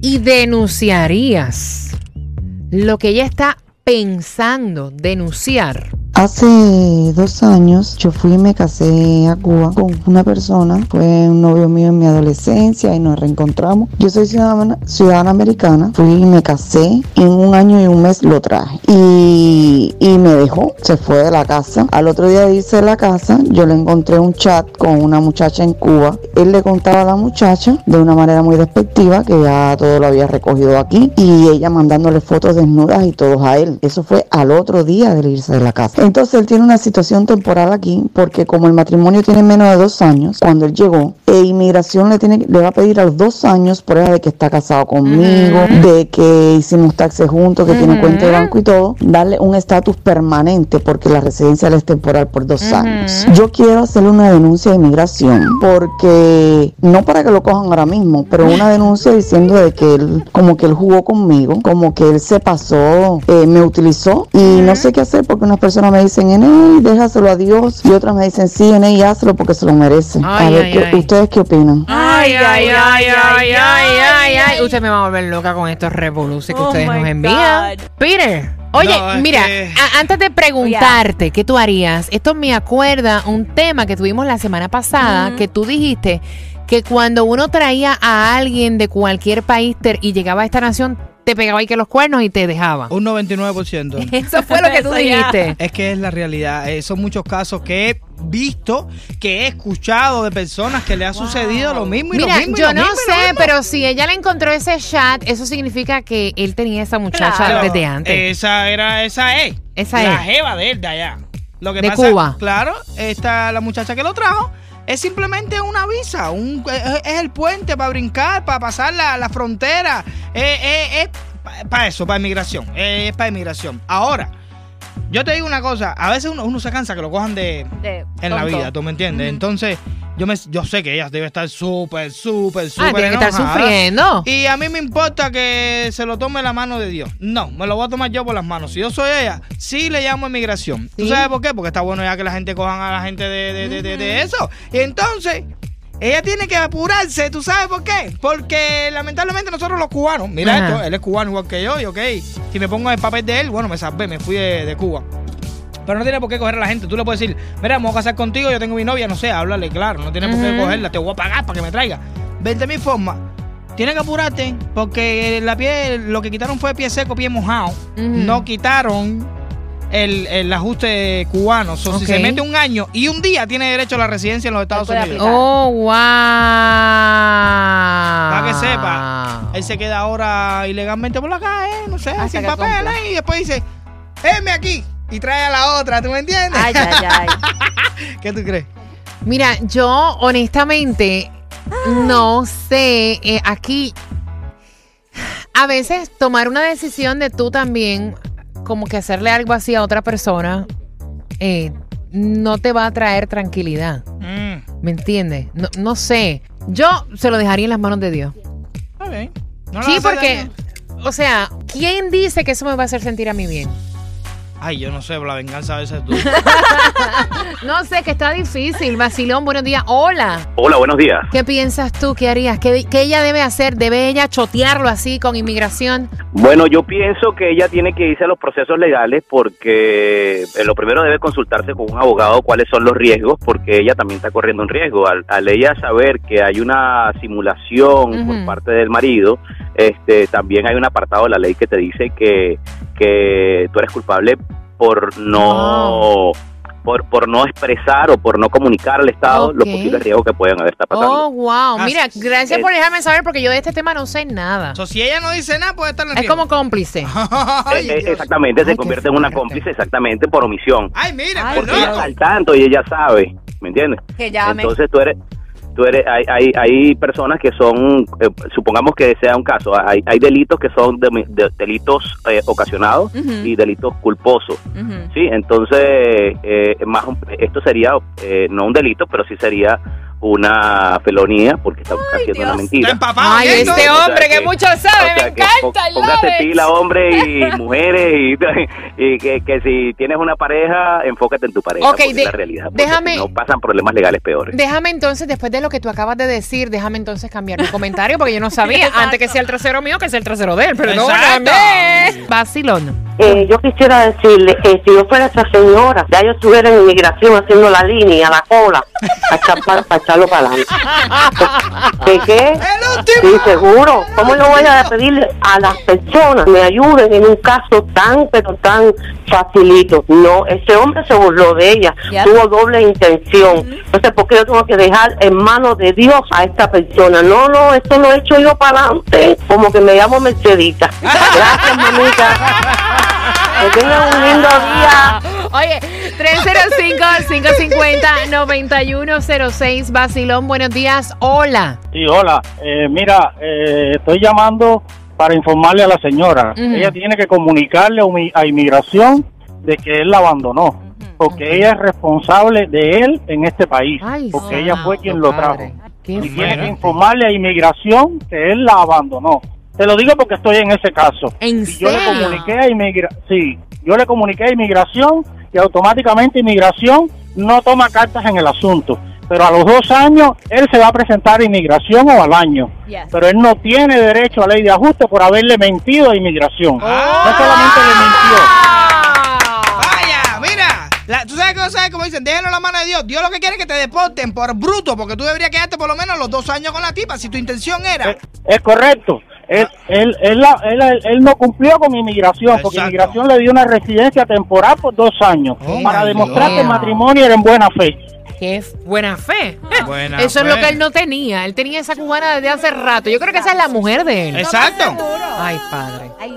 y denunciarías lo que ella está pensando denunciar? Hace dos años yo fui y me casé a Cuba con una persona, fue un novio mío en mi adolescencia y nos reencontramos. Yo soy ciudadana, ciudadana americana, fui y me casé, y en un año y un mes lo traje y, y me dejó, se fue de la casa. Al otro día de irse de la casa yo le encontré un chat con una muchacha en Cuba. Él le contaba a la muchacha de una manera muy despectiva que ya todo lo había recogido aquí y ella mandándole fotos desnudas y todos a él. Eso fue al otro día de irse de la casa. Entonces él tiene una situación temporal aquí porque como el matrimonio tiene menos de dos años, cuando él llegó, e inmigración le, tiene, le va a pedir a los dos años prueba de que está casado conmigo, de que hicimos taxes juntos, que tiene cuenta de banco y todo, darle un estatus permanente porque la residencia le es temporal por dos años. Yo quiero hacerle una denuncia de inmigración porque no para que lo cojan ahora mismo, pero una denuncia diciendo de que él como que él jugó conmigo, como que él se pasó, eh, me utilizó y no sé qué hacer porque unas personas me dicen, Eney, déjaselo a Dios y otras me dicen, sí, Eney, hazlo porque se lo merece. a ver, ay, ¿qué- ay. ¿ustedes qué opinan? Ay, ay, ay, ay, ay, ay, ay. Usted me va a volver loca con estos revoluciones que Oh ustedes nos envían. God. Peter. Oye, No, mira, que- a- antes de preguntarte qué tú harías, esto me acuerda un tema que tuvimos la semana pasada, que tú dijiste que cuando uno traía a alguien de cualquier país ter- y llegaba a esta nación, te pegaba ahí que los cuernos y te dejaba. Un 99%. Eso fue lo que tú dijiste. Es que es la realidad. Eh, son muchos casos que he visto, que he escuchado de personas que le ha sucedido lo mismo y Mira, lo mismo. y yo lo no mismo y lo sé, mismo. pero si ella le encontró ese chat, eso significa que él tenía esa muchacha Claro, desde antes. Esa era, esa es. Esa la es. jeva de él de allá. Lo que De pasa, Cuba. Claro, esta la muchacha que lo trajo. Es simplemente una visa, un, es, el puente para brincar, para pasar la, la frontera. Es, es- es para eso, para inmigración. Es para inmigración. Ahora, yo te digo una cosa, a veces uno, uno se cansa que lo cojan de, De en la vida, ¿tú me entiendes? Entonces, yo me yo sé que ella debe estar súper, súper, Ah, súper tiene que estar sufriendo. Y a mí me importa que se lo tome la mano de Dios. No, me lo voy a tomar yo por las manos. Si yo soy ella, sí le llamo inmigración. ¿Tú Sí. sabes por qué? Porque está bueno ya que la gente cojan a la gente de, de, de, de- de eso. Y entonces, ella tiene que apurarse. ¿Tú sabes por qué? Porque lamentablemente nosotros los cubanos, mira Ajá. esto, él es cubano igual que yo, y ok, si me pongo en el papel de él, bueno, me salvé, me fui de, de Cuba. Pero no tiene por qué coger a la gente. Tú le puedes decir, mira, me voy a casar contigo, yo tengo mi novia, no sé, háblale, claro. No tiene por qué cogerla, te voy a pagar para que me traiga. 20 mil formas. Tienes que apurarte porque la piel, lo que quitaron fue pie seco, pie mojado. No quitaron el, el ajuste cubano. So, Si Ok. se mete un año y un día tiene derecho a la residencia en los Estados Unidos. aplicar. Oh, wow. Para que sepa, él se queda ahora ilegalmente por la calle, no sé, Hasta sin papeles, y después dice, heme aquí, y trae a la otra, ¿tú me entiendes? Ay, ay, ay. ¿Qué tú crees? Mira, yo honestamente no sé, eh, aquí a veces tomar una decisión de tú también, como que hacerle algo así a otra persona, eh, no te va a traer tranquilidad. Mm, ¿Me entiendes? No, no sé. Yo se lo dejaría en las manos de Dios. está bien. No Sí, porque, o sea, ¿quién dice que eso me va a hacer sentir a mí bien? Ay, yo no sé, la venganza a veces tú. No sé, que está difícil. Vacilón, buenos días. Hola. Hola, buenos días. ¿Qué piensas tú? ¿Qué harías? ¿Qué, qué ella debe hacer? ¿Debe ella chotearlo así con inmigración? Bueno, yo pienso que ella tiene que irse a los procesos legales porque eh, lo primero debe consultarse con un abogado cuáles son los riesgos, porque ella también está corriendo un riesgo. Al, al ella saber que hay una simulación por parte del marido, este, también hay un apartado de la ley que te dice que, que tú eres culpable por no... Por, por no expresar o por no comunicar al Estado los posibles riesgos que pueden haber está pasando. Oh, wow. Ah, Mira, gracias por dejarme saber porque yo de este tema no sé nada. So, si ella no dice nada, puede estar en Es riesgo. como cómplice. Ay, Eh, eh, exactamente, Ay, se convierte en una cómplice exactamente por omisión. Ay, mira, Ay, porque ella está al tanto y ella sabe, ¿me entiendes? Que llame. Entonces tú eres, tú eres, hay, hay, hay personas que son, eh, supongamos que sea un caso, hay, hay delitos que son de- de- delitos eh, ocasionados y delitos culposos, sí, entonces eh, más un- esto sería eh, no un delito, pero sí sería una felonía porque está haciendo Dios. una mentira. Empapado. Ay, ¿oyendo? este O sea hombre que, que- mucho sabe, O sea me que encanta. po- Póngase pila, hombre y mujeres, y, y que, que si tienes una pareja, enfócate en tu pareja, Ok, de- es la realidad. déjame- si no pasan problemas legales peores. Déjame entonces, después de lo que tú acabas de decir, déjame entonces cambiar mi comentario porque yo no sabía. Antes que sea el trasero mío, que sea el trasero de él. Perdóname. Exacto. Vacilón. Eh, yo quisiera decirle que si yo fuera esa señora, ya yo estuviera en inmigración haciendo la línea, la cola, para, para echarlo para adelante. ¿Qué qué? Sí, seguro. ¿Cómo yo voy a pedirle a las personas que me ayuden en un caso tan, pero tan facilito? No, ese hombre se burló de ella, tuvo doble intención. Entonces, ¿por qué yo tengo que dejar en manos de Dios a esta persona? No, no, esto lo he hecho yo para adelante, como que me llamo Mercedita. Gracias, mamita. Que tengan un lindo día. Oye, 305-550-9106. Vacilón, buenos días. Hola. Sí, hola. Eh, mira, eh, estoy llamando para informarle a la señora. Ujú. Ella tiene que comunicarle a, inmigración de que él la abandonó, porque ella es responsable de él en este país, Ay, porque ella fue quien lo trajo. Y tiene que informarle a inmigración que él la abandonó. Te lo digo porque estoy en ese caso. ¿En Y yo le comuniqué a inmigra sí, yo le comuniqué a inmigración y automáticamente inmigración no toma cartas en el asunto. Pero a los dos años él se va a presentar a inmigración o al año. Yes. Pero él no tiene derecho a ley de ajuste por haberle mentido a inmigración. Ah. No solamente le mintió. Vaya, mira. La- tú sabes que no sabes cómo dicen, déjenlo en la mano de Dios. Dios lo que quiere es que te deporten por bruto, porque tú deberías quedarte por lo menos los dos años con la tipa, si tu intención era. Es, es correcto. Él, él, él, la- él- él- él no cumplió con inmigración, porque Exacto. inmigración le dio una residencia temporal por dos años Oh, para demostrar que el matrimonio era en buena fe. Qué f- buena fe. Buena Eso es lo que él no tenía. Él tenía esa cubana desde hace rato. Yo creo que esa es la mujer de él. Exacto. Ay, padre. Ay,